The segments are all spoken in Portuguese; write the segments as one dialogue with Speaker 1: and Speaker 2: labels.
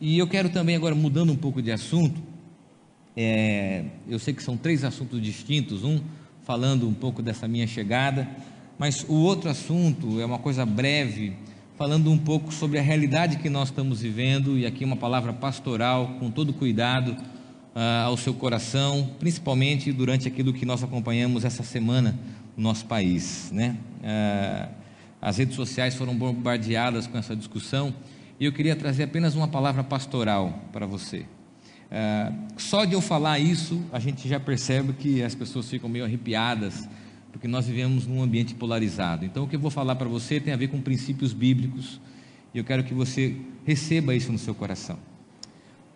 Speaker 1: E eu quero também, agora mudando um pouco de assunto, é, eu sei que são três assuntos distintos, um falando um pouco dessa minha chegada, mas o outro assunto é uma coisa breve, falando um pouco sobre a realidade que nós estamos vivendo, e aqui uma palavra pastoral, com todo cuidado uh, ao seu coração, principalmente durante aquilo que nós acompanhamos essa semana no nosso país. Né? Uh, as redes sociais foram bombardeadas com essa discussão, e eu queria trazer apenas uma palavra pastoral para você. É, só de eu falar isso, a gente já percebe que as pessoas ficam meio arrepiadas, porque nós vivemos num ambiente polarizado. Então, o que eu vou falar para você tem a ver com princípios bíblicos, e eu quero que você receba isso no seu coração.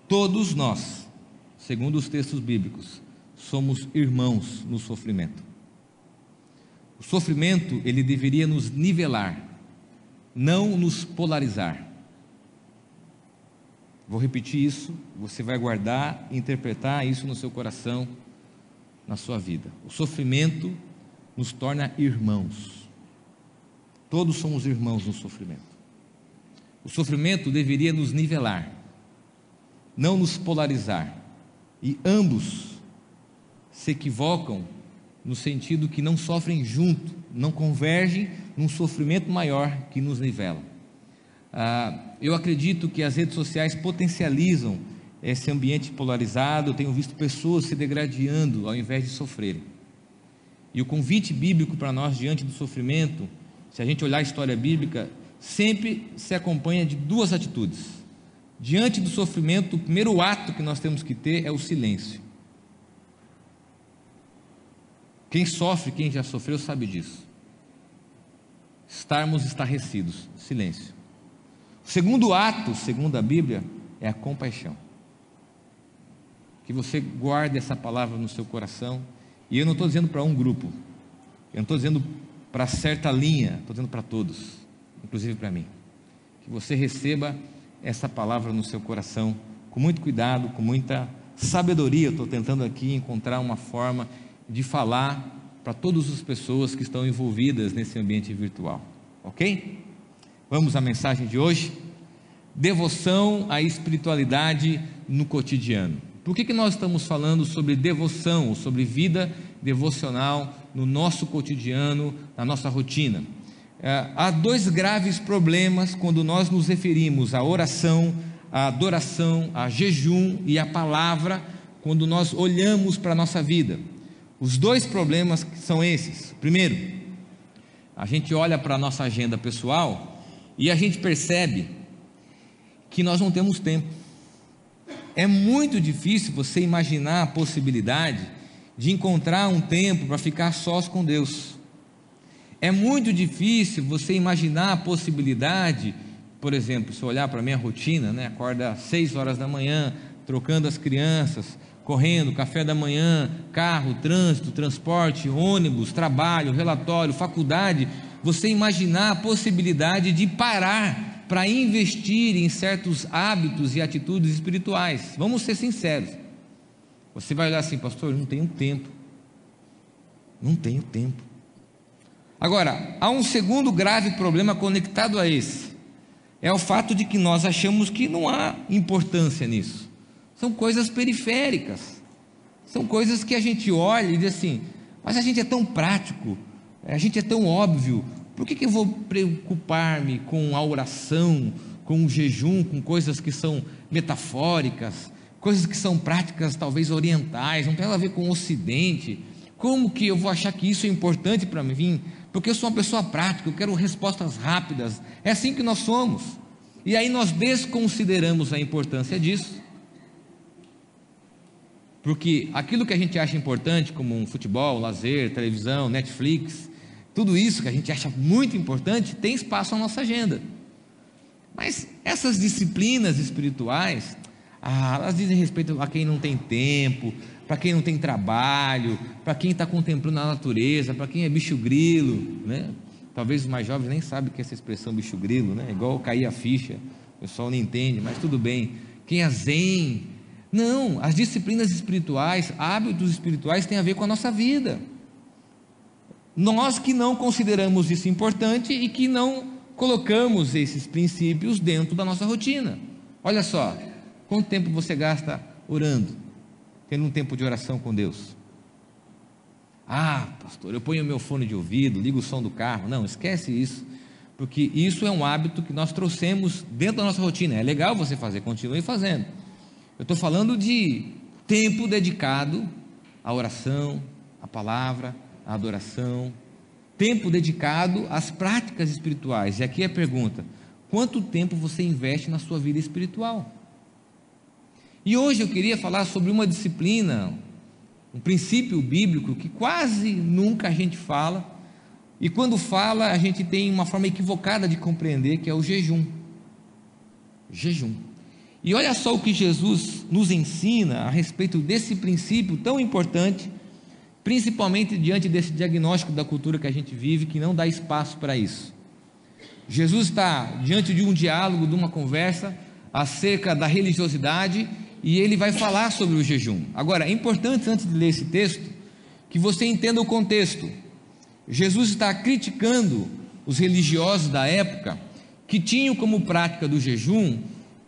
Speaker 1: Todos nós, segundo os textos bíblicos, somos irmãos no sofrimento. O sofrimento, ele deveria nos nivelar, não nos polarizar. Vou repetir isso, você vai guardar e interpretar isso no seu coração, na sua vida. O sofrimento nos torna irmãos. Todos somos irmãos no sofrimento. O sofrimento deveria nos nivelar, não nos polarizar. E ambos se equivocam no sentido que não sofrem junto, não convergem num sofrimento maior que nos nivela. Ah, eu acredito que as redes sociais potencializam esse ambiente polarizado. Eu tenho visto pessoas se degradando ao invés de sofrerem. E o convite bíblico para nós diante do sofrimento, se a gente olhar a história bíblica, sempre se acompanha de duas atitudes. Diante do sofrimento, o primeiro ato que nós temos que ter é o silêncio. Quem sofre, quem já sofreu, sabe disso. Estarmos estarrecidos, silêncio. O segundo ato, segundo a Bíblia, é a compaixão. Que você guarde essa palavra no seu coração. E eu não estou dizendo para um grupo, eu não estou dizendo para certa linha, estou dizendo para todos, inclusive para mim. Que você receba essa palavra no seu coração com muito cuidado, com muita sabedoria. Estou tentando aqui encontrar uma forma de falar para todas as pessoas que estão envolvidas nesse ambiente virtual, ok? Vamos à mensagem de hoje? Devoção à espiritualidade no cotidiano. Por que, que nós estamos falando sobre devoção, sobre vida devocional no nosso cotidiano, na nossa rotina? É, há dois graves problemas quando nós nos referimos à oração, à adoração, a jejum e à palavra, quando nós olhamos para a nossa vida. Os dois problemas são esses. Primeiro, a gente olha para a nossa agenda pessoal e a gente percebe que nós não temos tempo. É muito difícil você imaginar a possibilidade de encontrar um tempo para ficar sós com Deus. É muito difícil você imaginar a possibilidade, por exemplo, se olhar para a minha rotina, né, acorda às 6 horas da manhã, trocando as crianças, correndo, café da manhã, carro, trânsito, transporte, ônibus, trabalho, relatório, faculdade, você imaginar a possibilidade de parar para investir em certos hábitos e atitudes espirituais. Vamos ser sinceros. Você vai olhar assim, pastor, eu não tenho tempo. Não tenho tempo. Agora, há um segundo grave problema conectado a esse. É o fato de que nós achamos que não há importância nisso. São coisas periféricas. São coisas que a gente olha e diz assim, mas a gente é tão prático. A gente é tão óbvio. Por que, que eu vou preocupar-me com a oração, com o jejum, com coisas que são metafóricas, coisas que são práticas talvez orientais, não tem nada a ver com o Ocidente? Como que eu vou achar que isso é importante para mim? Porque eu sou uma pessoa prática, eu quero respostas rápidas. É assim que nós somos. E aí nós desconsideramos a importância disso. Porque aquilo que a gente acha importante, como um futebol, lazer, televisão, Netflix, tudo isso que a gente acha muito importante tem espaço na nossa agenda. Mas essas disciplinas espirituais, ah, elas dizem respeito a quem não tem tempo, para quem não tem trabalho, para quem está contemplando a natureza, para quem é bicho grilo, né? Talvez os mais jovens nem sabem que é essa expressão bicho grilo, né? Igual cair a ficha, o pessoal não entende, mas tudo bem. Quem é zen. Não, as disciplinas espirituais, hábitos espirituais têm a ver com a nossa vida. Nós que não consideramos isso importante e que não colocamos esses princípios dentro da nossa rotina. Olha só, Quanto tempo você gasta orando? Tendo um tempo de oração com Deus? Ah, pastor, eu ponho o meu fone de ouvido, ligo o som do carro. Não, esquece isso, porque isso é um hábito que nós trouxemos dentro da nossa rotina. É legal você fazer, continue fazendo. Eu estou falando de tempo dedicado à oração, à palavra, adoração, tempo dedicado às práticas espirituais. E aqui é a pergunta: quanto tempo você investe na sua vida espiritual? E hoje eu queria falar sobre uma disciplina, um princípio bíblico que quase nunca a gente fala, e quando fala, a gente tem uma forma equivocada de compreender, que é o jejum. Jejum. E olha só o que Jesus nos ensina a respeito desse princípio tão importante, principalmente diante desse diagnóstico da cultura que a gente vive, que não dá espaço para isso. Jesus está diante de um diálogo, de uma conversa acerca da religiosidade e ele vai falar sobre o jejum. Agora, é importante, antes de ler esse texto, que você entenda o contexto. Jesus está criticando os religiosos da época que tinham como prática do jejum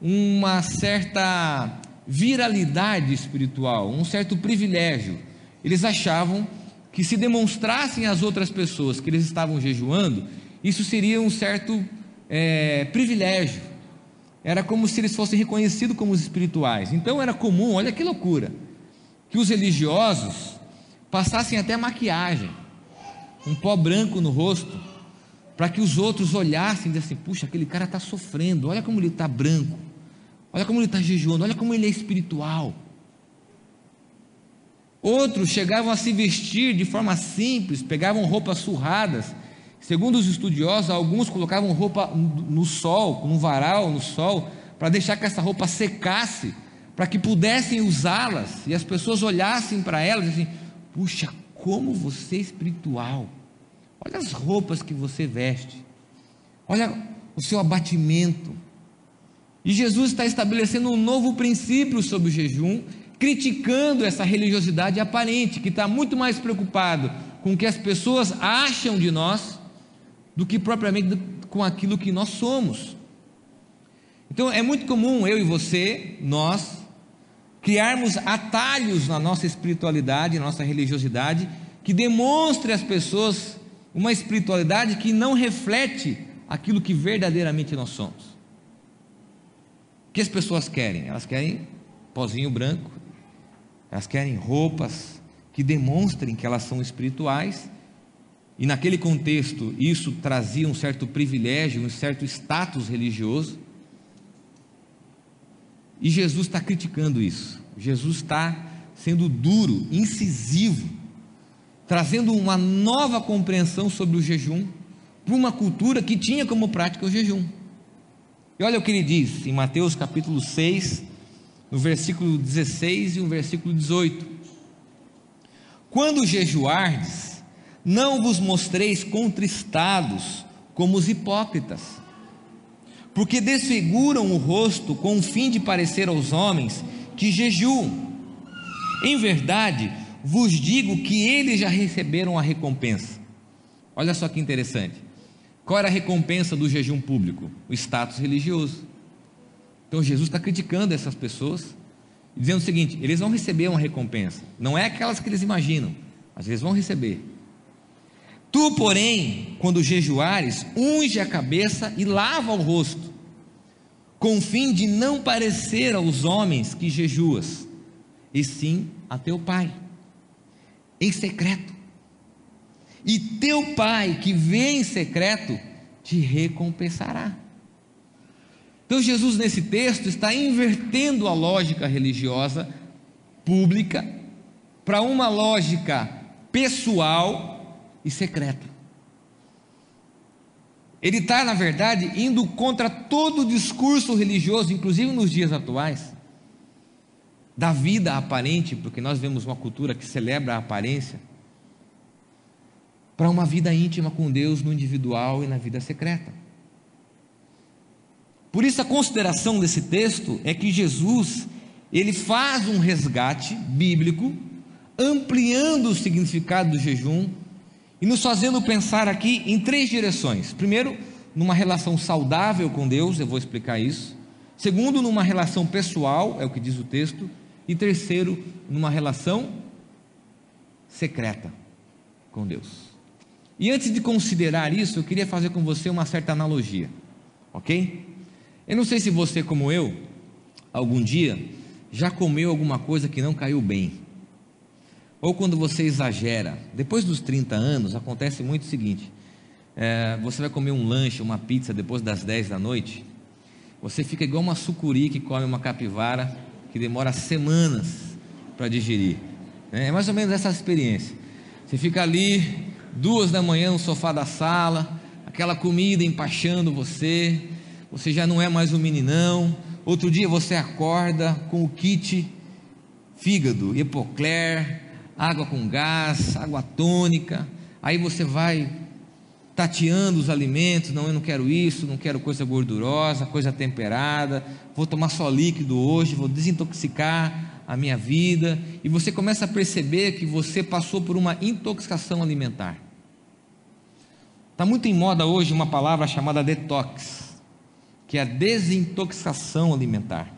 Speaker 1: uma certa viralidade espiritual, um certo privilégio. Eles achavam que se demonstrassem às outras pessoas que eles estavam jejuando, isso seria um certo é, privilégio era como se eles fossem reconhecidos como espirituais. Então era comum, olha que loucura, que os religiosos passassem até maquiagem, um pó branco no rosto, para que os outros olhassem e dissessem: puxa, aquele cara está sofrendo, olha como ele está branco, olha como ele está jejuando, olha como ele é espiritual. Outros chegavam a se vestir de forma simples, pegavam roupas surradas Segundo os estudiosos, alguns colocavam roupa no sol, num varal no sol, para deixar que essa roupa secasse, para que pudessem usá-las e as pessoas olhassem para elas e assim: puxa, como você é espiritual. Olha as roupas que você veste. Olha o seu abatimento. E Jesus está estabelecendo um novo princípio sobre o jejum, criticando essa religiosidade aparente, que está muito mais preocupado com o que as pessoas acham de nós do que propriamente com aquilo que nós somos. Então é muito comum eu e você, nós, criarmos atalhos na nossa espiritualidade, na nossa religiosidade, que demonstre às pessoas uma espiritualidade que não reflete aquilo que verdadeiramente nós somos. O que as pessoas querem? Elas querem pozinho branco, elas querem roupas que demonstrem que elas são espirituais e naquele contexto, isso trazia um certo privilégio, um certo status religioso. E Jesus está criticando isso. Jesus está sendo duro, incisivo, trazendo uma nova compreensão sobre o jejum para uma cultura que tinha como prática o jejum. E olha o que ele diz em Mateus capítulo 6, no versículo 16 e no versículo 18: Quando jejuardes, não vos mostreis contristados como os hipócritas, porque desfiguram o rosto com o fim de parecer aos homens que jejuam. Em verdade, vos digo que eles já receberam a recompensa. Olha só que interessante. Qual era a recompensa do jejum público? O status religioso. Então Jesus está criticando essas pessoas, dizendo o seguinte: eles vão receber uma recompensa. Não é aquelas que eles imaginam, mas eles vão receber. Tu, porém, quando jejuares, unge a cabeça e lava o rosto, com o fim de não parecer aos homens que jejuas, e sim a teu pai, em secreto. E teu pai, que vê em secreto, te recompensará. Então, Jesus, nesse texto, está invertendo a lógica religiosa pública para uma lógica pessoal e secreto. Ele está, na verdade, indo contra todo o discurso religioso, inclusive nos dias atuais, da vida aparente, porque nós vemos uma cultura que celebra a aparência, para uma vida íntima com Deus no individual e na vida secreta. Por isso a consideração desse texto é que Jesus, ele faz um resgate bíblico, ampliando o significado do jejum e nos fazendo pensar aqui em três direções. Primeiro, numa relação saudável com Deus, eu vou explicar isso. Segundo, numa relação pessoal, é o que diz o texto. E terceiro, numa relação secreta com Deus. E antes de considerar isso, eu queria fazer com você uma certa analogia, ok? Eu não sei se você, como eu, algum dia já comeu alguma coisa que não caiu bem. Ou quando você exagera. Depois dos 30 anos, acontece muito o seguinte: é, você vai comer um lanche, uma pizza depois das 10 da noite, você fica igual uma sucuri que come uma capivara que demora semanas para digerir. É mais ou menos essa experiência. Você fica ali, duas da manhã no sofá da sala, aquela comida empachando você, você já não é mais um meninão. Outro dia você acorda com o kit fígado, hipocler, água com gás, água tônica. Aí você vai tateando os alimentos, não, eu não quero isso, não quero coisa gordurosa, coisa temperada, vou tomar só líquido hoje, vou desintoxicar a minha vida, e você começa a perceber que você passou por uma intoxicação alimentar. Está muito em moda hoje uma palavra chamada detox, que é a desintoxicação alimentar.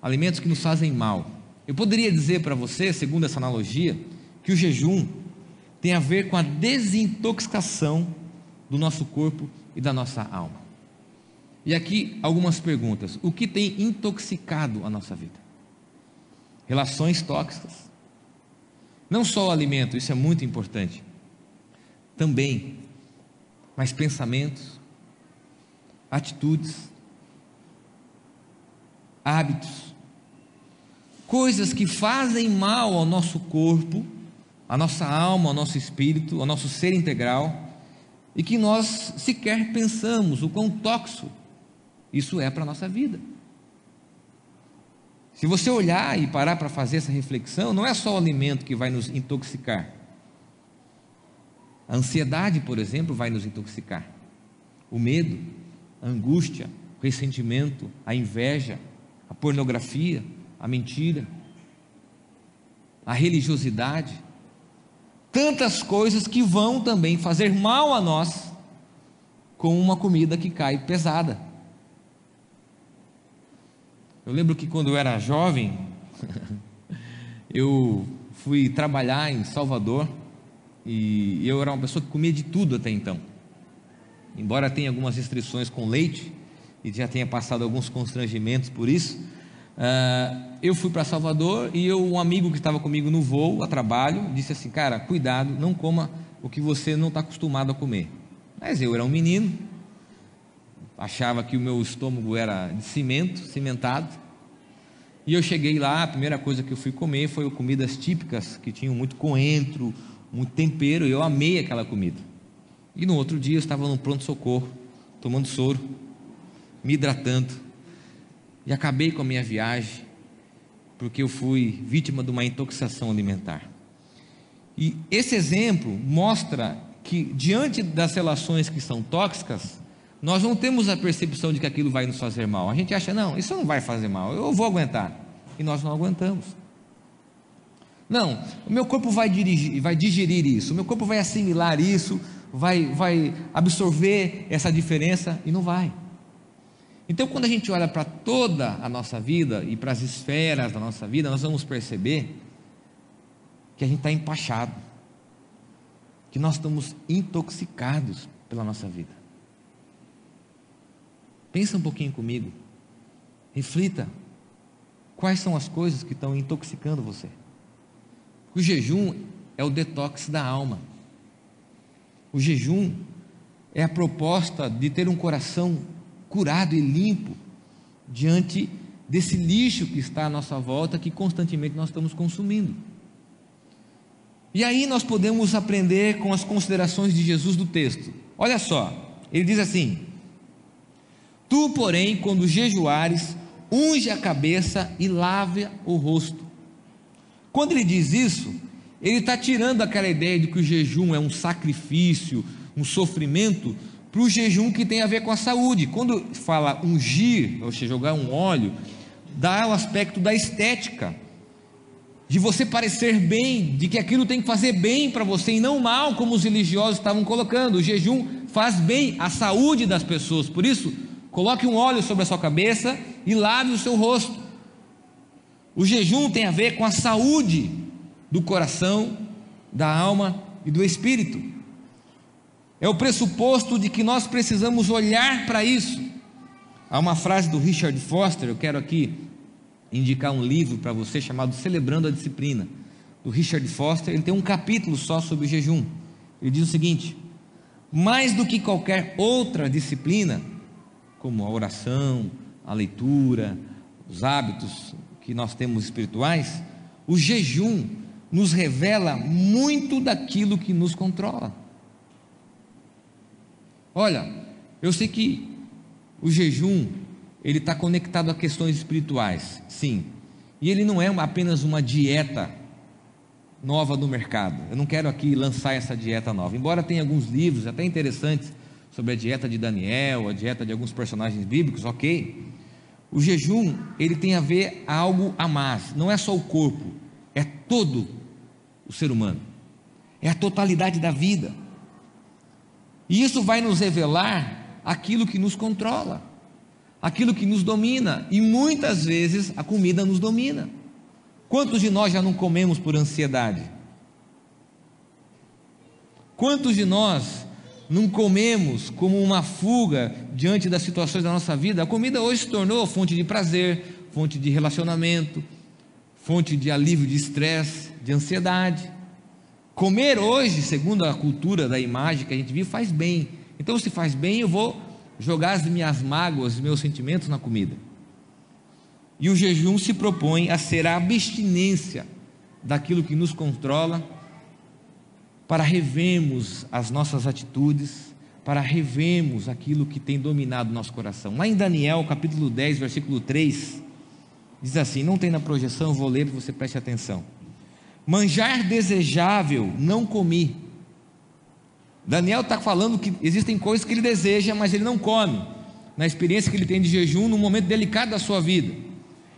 Speaker 1: Alimentos que nos fazem mal. Eu poderia dizer para você, segundo essa analogia, que o jejum tem a ver com a desintoxicação do nosso corpo e da nossa alma. E aqui algumas perguntas: o que tem intoxicado a nossa vida? Relações tóxicas. Não só o alimento, isso é muito importante. Também, mas pensamentos, atitudes, hábitos, coisas que fazem mal ao nosso corpo a nossa alma, ao nosso espírito, ao nosso ser integral, e que nós sequer pensamos o quão tóxico isso é para a nossa vida. Se você olhar e parar para fazer essa reflexão, não é só o alimento que vai nos intoxicar. A ansiedade, por exemplo, vai nos intoxicar. O medo, a angústia, o ressentimento, a inveja, a pornografia, a mentira, a religiosidade, tantas coisas que vão também fazer mal a nós com uma comida que cai pesada. Eu lembro que quando eu era jovem, eu fui trabalhar em Salvador e eu era uma pessoa que comia de tudo até então. Embora tenha algumas restrições com leite e já tenha passado alguns constrangimentos por isso, Uh, eu fui para Salvador e eu, um amigo que estava comigo no voo, a trabalho, disse assim: Cara, cuidado, não coma o que você não está acostumado a comer. Mas eu era um menino, achava que o meu estômago era de cimento, cimentado. E eu cheguei lá, a primeira coisa que eu fui comer foi comidas típicas que tinham muito coentro, muito tempero, e eu amei aquela comida. E no outro dia eu estava no pronto-socorro, tomando soro, me hidratando e acabei com a minha viagem porque eu fui vítima de uma intoxicação alimentar. E esse exemplo mostra que diante das relações que são tóxicas, nós não temos a percepção de que aquilo vai nos fazer mal. A gente acha, não, isso não vai fazer mal, eu vou aguentar. E nós não aguentamos. Não, o meu corpo vai, dirigir, vai digerir isso, o meu corpo vai assimilar isso, vai, vai absorver essa diferença e não vai. Então, quando a gente olha para toda a nossa vida e para as esferas da nossa vida, nós vamos perceber que a gente está empachado, que nós estamos intoxicados pela nossa vida. Pensa um pouquinho comigo, reflita quais são as coisas que estão intoxicando você. O jejum é o detox da alma. O jejum é a proposta de ter um coração curado e limpo diante desse lixo que está à nossa volta, que constantemente nós estamos consumindo. E aí nós podemos aprender com as considerações de Jesus do texto. Olha só, ele diz assim: Tu, porém, quando jejuares, unge a cabeça e lave o rosto. Quando ele diz isso, ele está tirando aquela ideia de que o jejum é um sacrifício, um sofrimento, para o jejum que tem a ver com a saúde. Quando fala ungir, ou seja, jogar um óleo, dá o aspecto da estética, de você parecer bem, de que aquilo tem que fazer bem para você e não mal, como os religiosos estavam colocando. O jejum faz bem à saúde das pessoas, por isso, Coloque um óleo sobre a sua cabeça e lave o seu rosto. O jejum tem a ver com a saúde do coração, da alma e do espírito. É o pressuposto de que nós precisamos olhar para isso. Há uma frase do Richard Foster, eu quero aqui indicar um livro para você chamado Celebrando a Disciplina, do Richard Foster. Ele tem um capítulo só sobre o jejum. Ele diz o seguinte: mais do que qualquer outra disciplina, como a oração, a leitura, os hábitos que nós temos espirituais, o jejum nos revela muito daquilo que nos controla. Olha, eu sei que o jejum ele está conectado a questões espirituais, sim, e ele não é apenas uma dieta nova no mercado. Eu não quero aqui lançar essa dieta nova, embora tenha alguns livros até interessantes sobre a dieta de Daniel, a dieta de alguns personagens bíblicos, ok. O jejum, ele tem a ver algo a mais, não é só o corpo, é todo o ser humano, é a totalidade da vida. E isso vai nos revelar aquilo que nos controla, aquilo que nos domina, e muitas vezes a comida nos domina. Quantos de nós já não comemos por ansiedade? Quantos de nós não comemos como uma fuga diante das situações da nossa vida. A comida hoje se tornou fonte de prazer, fonte de relacionamento, fonte de alívio de estresse, de ansiedade. Comer hoje, segundo a cultura da imagem que a gente vive, faz bem. Então, se faz bem, eu vou jogar as minhas mágoas, os meus sentimentos na comida. E o jejum se propõe a ser a abstinência daquilo que nos controla para revemos as nossas atitudes, para revemos aquilo que tem dominado nosso coração. Lá em Daniel, capítulo 10, versículo 3, diz assim: não tem na projeção, vou ler você preste atenção. Manjar desejável não comi. Daniel está falando que existem coisas que ele deseja, mas ele não come, na experiência que ele tem de jejum, num momento delicado da sua vida.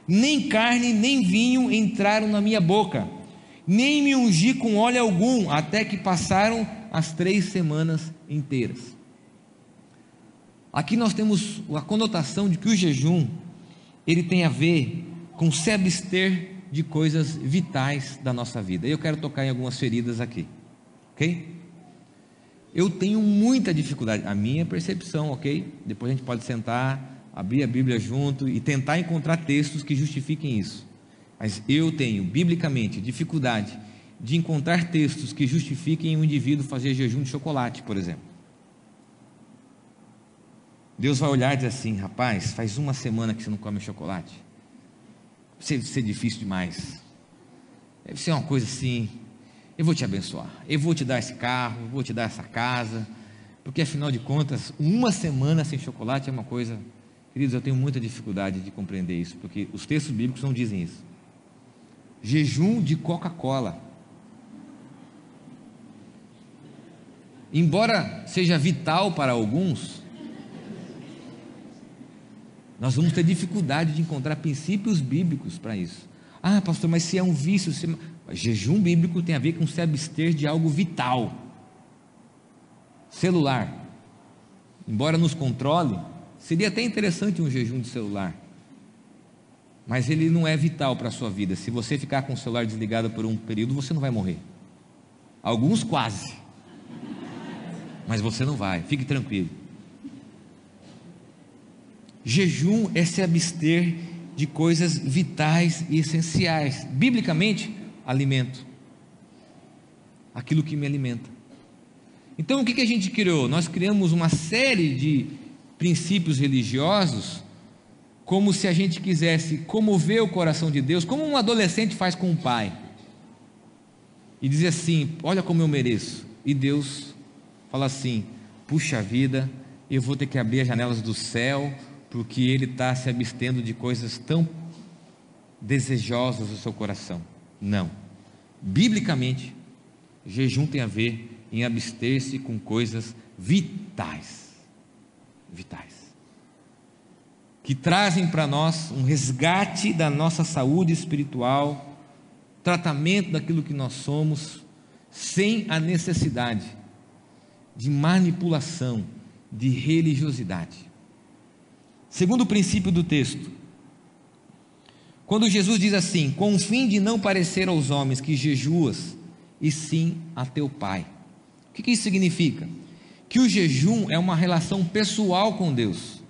Speaker 1: Nem carne, nem vinho entraram na minha boca nem me ungi com óleo algum, até que passaram as três semanas inteiras. Aqui nós temos a conotação de que o jejum ele tem a ver se abster de coisas vitais da nossa vida. Eu quero tocar em algumas feridas aqui, ok? Eu tenho muita dificuldade, a minha percepção, ok? Depois a gente pode sentar, abrir a Bíblia junto e tentar encontrar textos que justifiquem isso. Mas eu tenho, biblicamente, dificuldade de encontrar textos que justifiquem um indivíduo fazer jejum de chocolate, por exemplo. Deus vai olhar e dizer assim: rapaz, faz uma semana que você não come chocolate. Deve ser difícil demais. Deve ser uma coisa assim. Eu vou te abençoar. Eu vou te dar esse carro, eu vou te dar essa casa. Porque afinal de contas, uma semana sem chocolate é uma coisa. Queridos, eu tenho muita dificuldade de compreender isso, porque os textos bíblicos não dizem isso jejum de Coca-Cola. Embora seja vital para alguns, nós vamos ter dificuldade de encontrar princípios bíblicos para isso. Ah, pastor, mas se é um vício, se... jejum bíblico tem a ver com se abster de algo vital. Celular. Embora nos controle, seria até interessante um jejum de celular mas ele não é vital para a sua vida. Se você ficar com o celular desligado por um período, você não vai morrer. Alguns quase, mas você não vai, fique tranquilo. Jejum é se abster de coisas vitais e essenciais. Biblicamente, alimento. Aquilo que me alimenta. Então, o que, que a gente criou? Nós criamos uma série de princípios religiosos como se a gente quisesse comover o coração de Deus, como um adolescente faz com um pai, e dizer assim: Olha como eu mereço, e Deus fala assim: Puxa vida, eu vou ter que abrir as janelas do céu, porque Ele está se abstendo de coisas tão desejosas do seu coração. Não, biblicamente, jejum tem a ver em abster-se com coisas vitais. Vitais que trazem para nós um resgate da nossa saúde espiritual, tratamento daquilo que nós somos, sem a necessidade de manipulação, de religiosidade. Segundo princípio do texto, quando Jesus diz assim: com o fim de não parecer aos homens que jejuas, e sim a teu Pai. O que isso significa? Que o jejum é uma relação pessoal com Deus.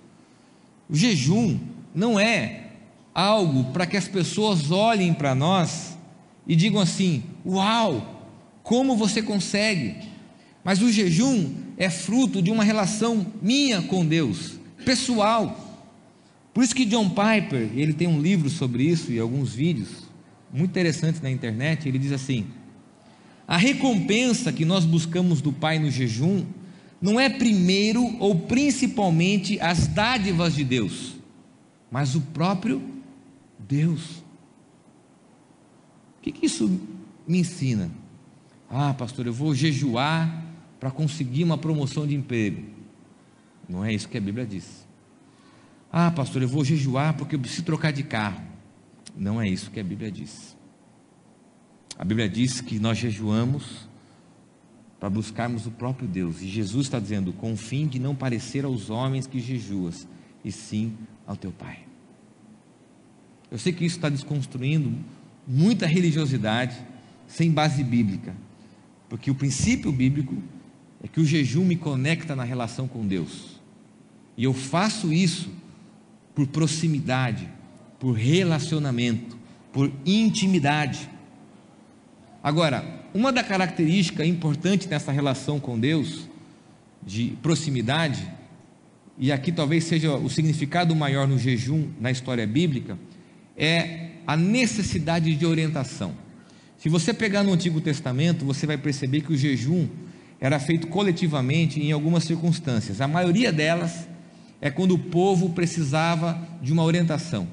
Speaker 1: O jejum não é algo para que as pessoas olhem para nós e digam assim: Uau, como você consegue? Mas o jejum é fruto de uma relação minha com Deus, pessoal. Por isso que John Piper, ele tem um livro sobre isso e alguns vídeos muito interessantes na internet, ele diz assim: a recompensa que nós buscamos do Pai no jejum não é primeiro ou principalmente as dádivas de Deus, mas o próprio Deus. O que, que isso me ensina? Ah, pastor, eu vou jejuar para conseguir uma promoção de emprego. Não é isso que a Bíblia diz. Ah, pastor, eu vou jejuar porque eu preciso trocar de carro. Não é isso que a Bíblia diz. A Bíblia diz que nós jejuamos para buscarmos o próprio Deus. E Jesus está dizendo, com o fim de não parecer aos homens que jejuas, e sim ao teu Pai. Eu sei que isso está desconstruindo muita religiosidade sem base bíblica, porque o princípio bíblico é que o jejum me conecta na relação com Deus, e eu faço isso por proximidade, por relacionamento, por intimidade. Agora, uma da característica importante nessa relação com Deus, de proximidade, e aqui talvez seja o significado maior no jejum na história bíblica, é a necessidade de orientação. Se você pegar no Antigo Testamento, você vai perceber que o jejum era feito coletivamente em algumas circunstâncias. A maioria delas é quando o povo precisava de uma orientação.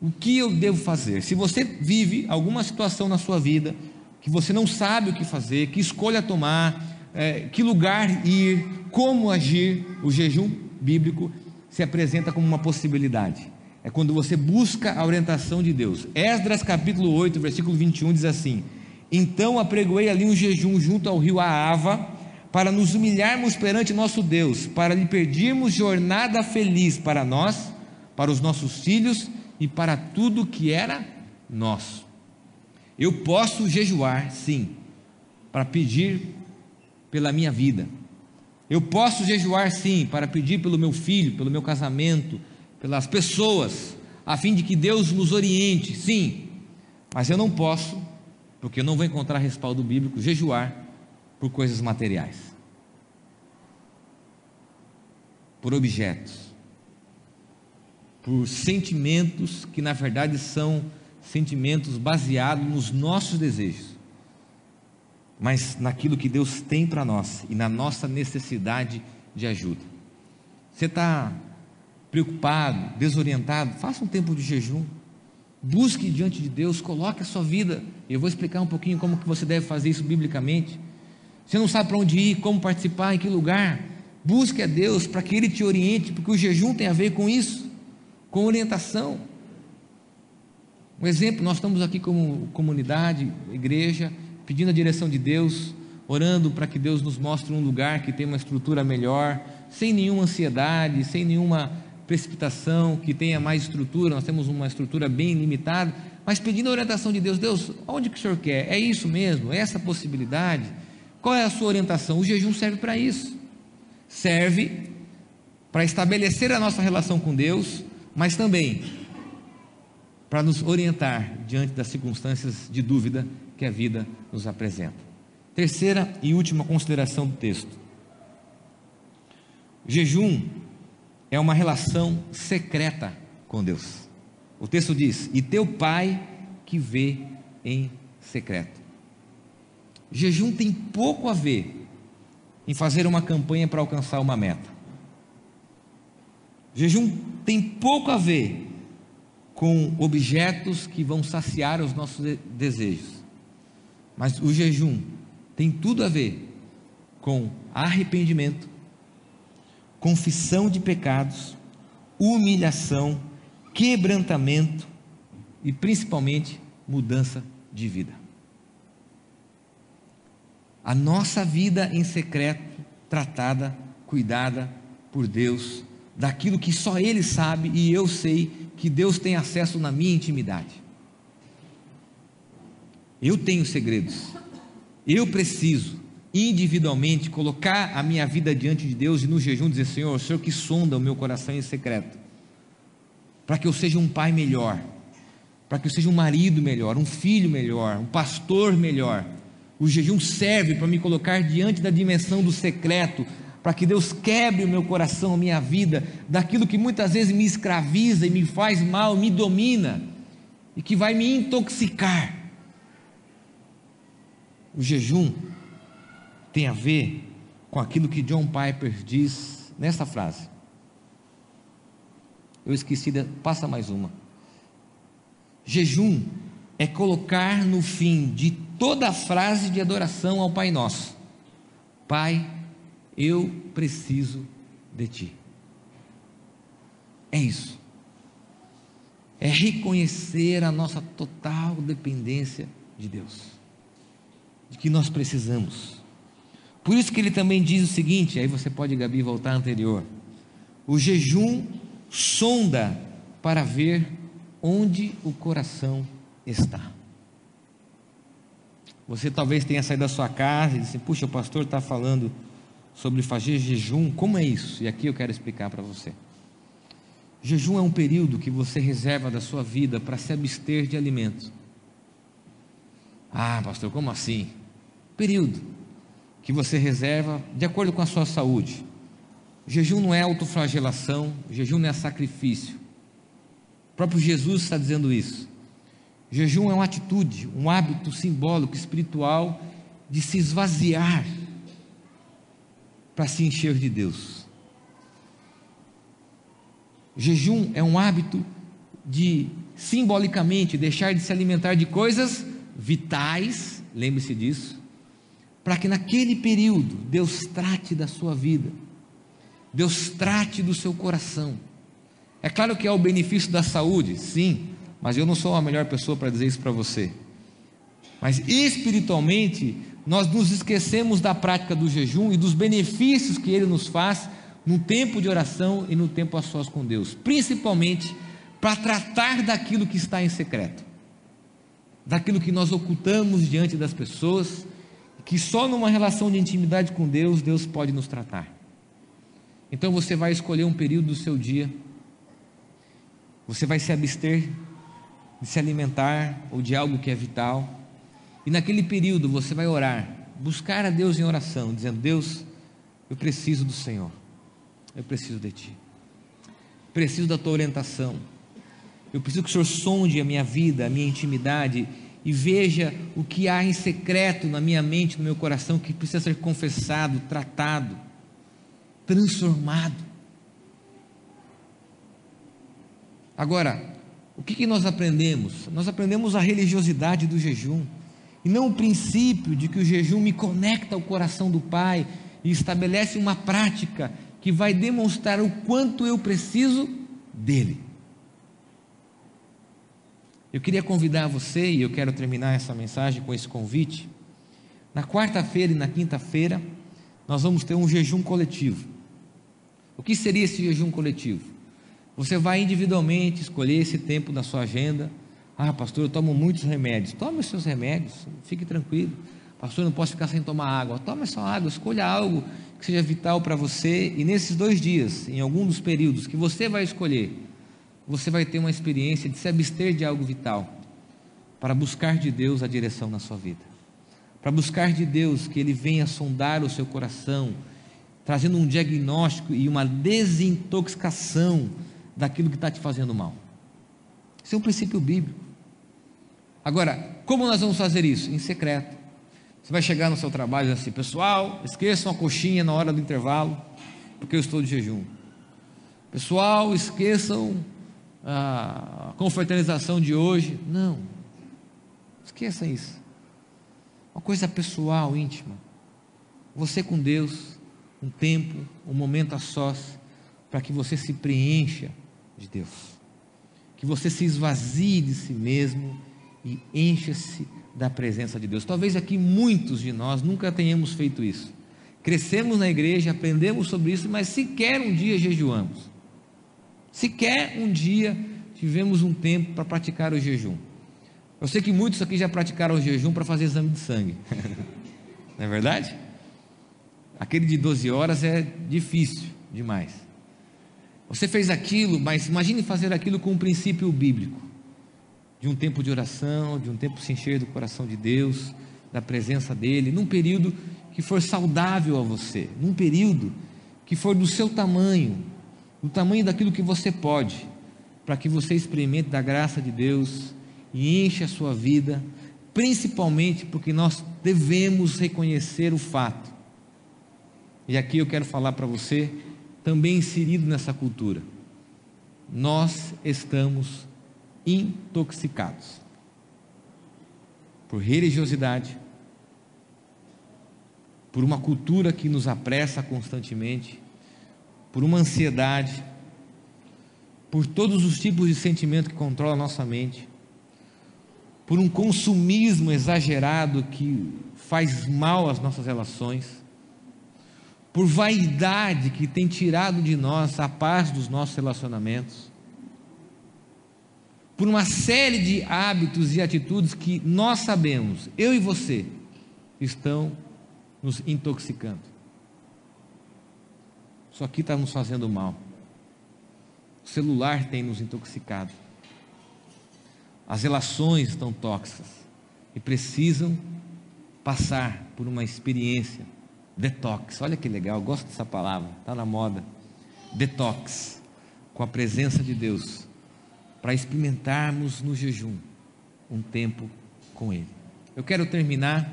Speaker 1: O que eu devo fazer? Se você vive alguma situação na sua vida que você não sabe o que fazer, que escolha tomar, é, que lugar ir, como agir, o jejum bíblico se apresenta como uma possibilidade. É quando você busca a orientação de Deus. Esdras capítulo 8, versículo 21 diz assim: Então apregoei ali um jejum junto ao rio Aava, para nos humilharmos perante nosso Deus, para lhe pedirmos jornada feliz para nós, para os nossos filhos e para tudo que era nosso. Eu posso jejuar, sim, para pedir pela minha vida. Eu posso jejuar, sim, para pedir pelo meu filho, pelo meu casamento, pelas pessoas, a fim de que Deus nos oriente, sim. Mas eu não posso, porque eu não vou encontrar respaldo bíblico, jejuar por coisas materiais, por objetos, por sentimentos que na verdade são sentimentos baseados nos nossos desejos, mas naquilo que Deus tem para nós e na nossa necessidade de ajuda. Você está preocupado, desorientado? Faça um tempo de jejum. Busque diante de Deus, coloque a sua vida. Eu vou explicar um pouquinho como que você deve fazer isso biblicamente. Você não sabe para onde ir, como participar, em que lugar. Busque a Deus para que Ele te oriente, porque o jejum tem a ver com isso, com orientação. Um exemplo, nós estamos aqui como comunidade, igreja, pedindo a direção de Deus, orando para que Deus nos mostre um lugar que tem uma estrutura melhor, sem nenhuma ansiedade, sem nenhuma precipitação, que tenha mais estrutura, nós temos uma estrutura bem limitada, mas pedindo a orientação de Deus, Deus, onde que o Senhor quer? É isso mesmo? É essa possibilidade? Qual é a sua orientação? O jejum serve para isso. Serve para estabelecer a nossa relação com Deus, mas também para nos orientar diante das circunstâncias de dúvida que a vida nos apresenta. Terceira e última consideração do texto. Jejum é uma relação secreta com Deus. O texto diz: E teu pai que vê em secreto. Jejum tem pouco a ver em fazer uma campanha para alcançar uma meta. Jejum tem pouco a ver com objetos que vão saciar os nossos desejos. Mas o jejum tem tudo a ver com arrependimento, confissão de pecados, humilhação, quebrantamento e principalmente mudança de vida a nossa vida em secreto, tratada, cuidada por Deus daquilo que só Ele sabe e eu sei que Deus tem acesso na minha intimidade. Eu tenho segredos. Eu preciso individualmente colocar a minha vida diante de Deus e no jejum dizer: Senhor, o Senhor que sonda o meu coração em secreto, para que eu seja um pai melhor, para que eu seja um marido melhor, um filho melhor, um pastor melhor. O jejum serve para me colocar diante da dimensão do secreto, para que Deus quebre o meu coração, a minha vida, daquilo que muitas vezes me escraviza e me faz mal, me domina e que vai me intoxicar. O jejum tem a ver com aquilo que John Piper diz nessa frase. Eu esqueci, de, passa mais uma. Jejum é colocar no fim de toda a frase de adoração ao Pai Nosso: Pai, eu preciso de Ti. É isso. É reconhecer a nossa total dependência de Deus de que nós precisamos. Por isso que ele também diz o seguinte: aí você pode, Gabi, voltar anterior. O jejum sonda para ver onde o coração está. Você talvez tenha saído da sua casa e disse: Puxa, o pastor está falando sobre fazer jejum. Como é isso? E aqui eu quero explicar para você. Jejum é um período que você reserva da sua vida para se abster de alimentos. Ah, pastor, como assim? Período que você reserva de acordo com a sua saúde. Jejum não é autoflagelação, jejum não é sacrifício. O próprio Jesus está dizendo isso. Jejum é uma atitude, um hábito simbólico, espiritual, de se esvaziar para se encher de Deus. Jejum é um hábito de simbolicamente deixar de se alimentar de coisas vitais, lembre-se disso, para que naquele período Deus trate da sua vida, Deus trate do seu coração. É claro que é o benefício da saúde, sim, mas eu não sou a melhor pessoa para dizer isso para você. Mas espiritualmente, nós nos esquecemos da prática do jejum e dos benefícios que ele nos faz no tempo de oração e no tempo a sós com Deus, principalmente para tratar daquilo que está em secreto daquilo que nós ocultamos diante das pessoas, que só numa relação de intimidade com Deus, Deus pode nos tratar. Então você vai escolher um período do seu dia, você vai se abster de se alimentar ou de algo que é vital, e naquele período você vai orar, buscar a Deus em oração, dizendo: Deus, eu preciso do Senhor, eu preciso de Ti, preciso da Tua orientação eu preciso que o Senhor sonde a minha vida, a minha intimidade e veja o que há em secreto na minha mente, no meu coração, que precisa ser confessado, tratado, transformado. Agora, o que, que nós aprendemos? Nós aprendemos a religiosidade do jejum, e não o princípio de que o jejum me conecta ao coração do Pai e estabelece uma prática que vai demonstrar o quanto eu preciso dele. Eu queria convidar você, e eu quero terminar essa mensagem com esse convite. Na quarta-feira e na quinta-feira, nós vamos ter um jejum coletivo. O que seria esse jejum coletivo? Você vai individualmente escolher esse tempo na sua agenda. Ah, pastor, eu tomo muitos remédios. Tome os seus remédios, fique tranquilo. Pastor, eu não posso ficar sem tomar água. Tome só água, escolha algo que seja vital para você. E nesses dois dias, em algum dos períodos que você vai escolher, você vai ter uma experiência de se abster de algo vital, para buscar de Deus a direção na sua vida, para buscar de Deus que Ele venha sondar o seu coração, trazendo um diagnóstico e uma desintoxicação daquilo que está te fazendo mal. Isso é um princípio bíblico. Agora, como nós vamos fazer isso? Em secreto. Você vai chegar no seu trabalho assim, pessoal, esqueçam a coxinha na hora do intervalo, porque eu estou de jejum. Pessoal, esqueçam a confraternização de hoje. Não. Esqueça isso. Uma coisa pessoal, íntima. Você com Deus, um tempo, um momento a sós, para que você se preencha de Deus. Que você se esvazie de si mesmo e encha-se da presença de Deus. Talvez aqui muitos de nós nunca tenhamos feito isso. Crescemos na igreja, aprendemos sobre isso, mas sequer um dia jejuamos. Sequer um dia tivemos um tempo para praticar o jejum. Eu sei que muitos aqui já praticaram o jejum para fazer exame de sangue. Não é verdade? Aquele de 12 horas é difícil demais. Você fez aquilo, mas imagine fazer aquilo com um princípio bíblico de um tempo de oração, de um tempo se encher do coração de Deus, da presença dEle, num período que for saudável a você, num período que for do seu tamanho, do tamanho daquilo que você pode, para que você experimente da graça de Deus e enche a sua vida, principalmente porque nós devemos reconhecer o fato. E aqui eu quero falar para você, também inserido nessa cultura. Nós estamos intoxicados por religiosidade, por uma cultura que nos apressa constantemente, por uma ansiedade, por todos os tipos de sentimento que controla a nossa mente, por um consumismo exagerado que faz mal às nossas relações, por vaidade que tem tirado de nós a paz dos nossos relacionamentos, por uma série de hábitos e atitudes que nós sabemos, eu e você, estão nos intoxicando. Isso aqui está nos fazendo mal. O celular tem nos intoxicado. As relações estão tóxicas e precisam passar por uma experiência detox. Olha que legal, gosto dessa palavra, está na moda. Detox, com a presença de Deus para experimentarmos no jejum um tempo com Ele. Eu quero terminar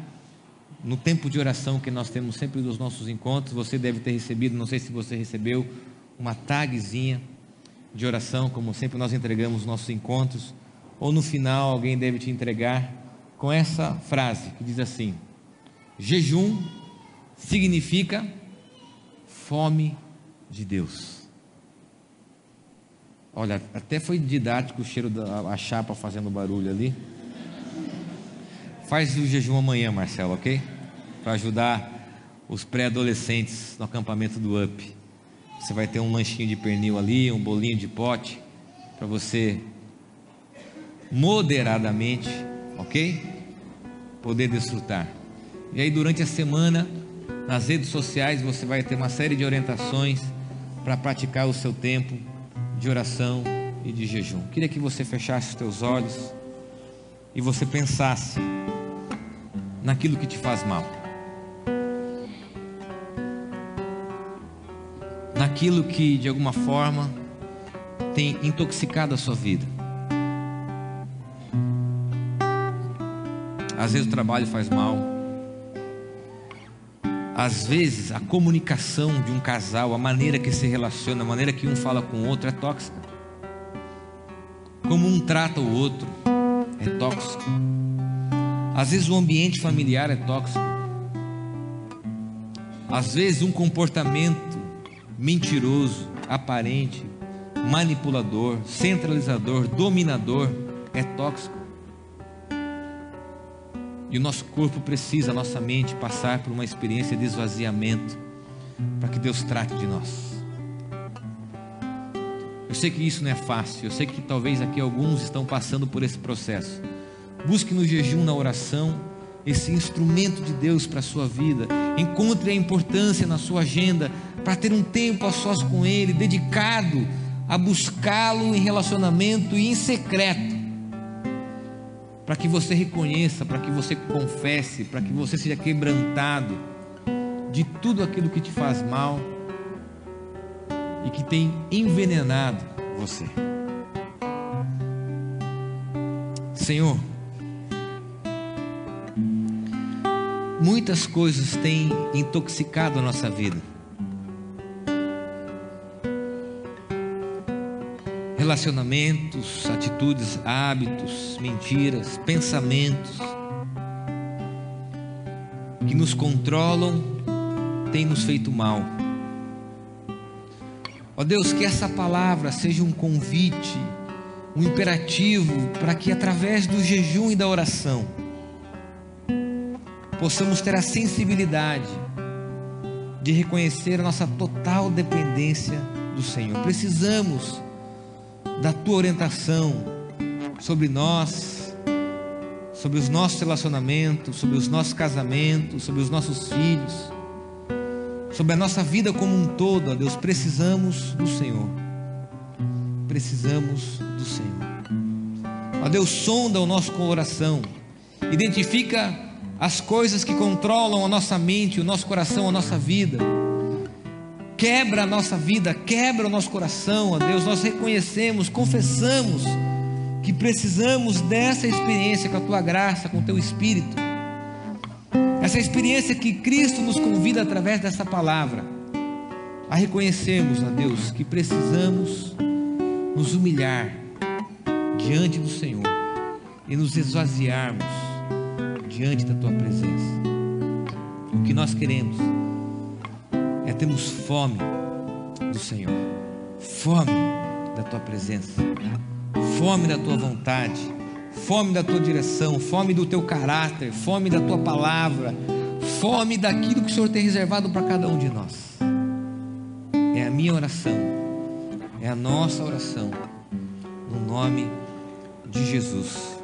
Speaker 1: no tempo de oração que nós temos sempre dos nossos encontros. Você deve ter recebido, não sei se você recebeu, uma tagzinha de oração, como sempre nós entregamos nos nossos encontros, ou no final alguém deve te entregar com essa frase que diz assim: jejum significa fome de Deus. Olha, até foi didático o cheiro da chapa fazendo barulho ali. Faz o jejum amanhã, Marcelo, ok? Para ajudar os pré-adolescentes no acampamento do UP. Você vai ter um lanchinho de pernil ali, um bolinho de pote, para você moderadamente, ok? Poder desfrutar. E aí, durante a semana, nas redes sociais, você vai ter uma série de orientações para praticar o seu tempo de oração e de jejum. Queria que você fechasse os teus olhos e você pensasse naquilo que te faz mal. Naquilo que de alguma forma tem intoxicado a sua vida. Às vezes o trabalho faz mal, às vezes, a comunicação de um casal, a maneira que se relaciona, a maneira que um fala com o outro é tóxica. Como um trata o outro é tóxico. Às vezes, o ambiente familiar é tóxico. Às vezes, um comportamento mentiroso, aparente, manipulador, centralizador, dominador é tóxico. E o nosso corpo precisa, a nossa mente, passar por uma experiência de esvaziamento para que Deus trate de nós. Eu sei que isso não é fácil, eu sei que talvez aqui alguns estão passando por esse processo. Busque no jejum, na oração, esse instrumento de Deus para a sua vida. Encontre a importância na sua agenda para ter um tempo a sós com Ele, dedicado a buscá-lo em relacionamento e em secreto para que você reconheça, para que você confesse, para que você seja quebrantado de tudo aquilo que te faz mal e que tem envenenado você. Senhor, muitas coisas têm intoxicado a nossa vida relacionamentos, atitudes, hábitos, mentiras, pensamentos que nos controlam têm nos feito mal. Ó Deus, que essa palavra seja um convite, um imperativo para que através do jejum e da oração possamos ter a sensibilidade de reconhecer a nossa total dependência do Senhor. Precisamos da tua orientação sobre nós, sobre os nossos relacionamentos, sobre os nossos casamentos, sobre os nossos filhos, sobre a nossa vida como um todo, ó Deus, precisamos do Senhor. Precisamos do Senhor. Ó Deus, sonda o nosso coração, identifica as coisas que controlam a nossa mente, o nosso coração, a nossa vida. Quebra a nossa vida, quebra o nosso coração, ó Deus. Nós reconhecemos, confessamos que precisamos dessa experiência com a tua graça, com o teu espírito. Essa experiência que Cristo nos convida através dessa palavra a reconhecermos, ó Deus, que precisamos nos humilhar diante do Senhor e nos esvaziarmos diante da tua presença. O que nós queremos termos fome do Senhor, fome da tua presença, fome da tua vontade, fome da tua direção, fome do teu caráter, fome da tua palavra, fome daquilo que o Senhor tem reservado para cada um de nós. É a minha oração, é a nossa oração, no nome de Jesus.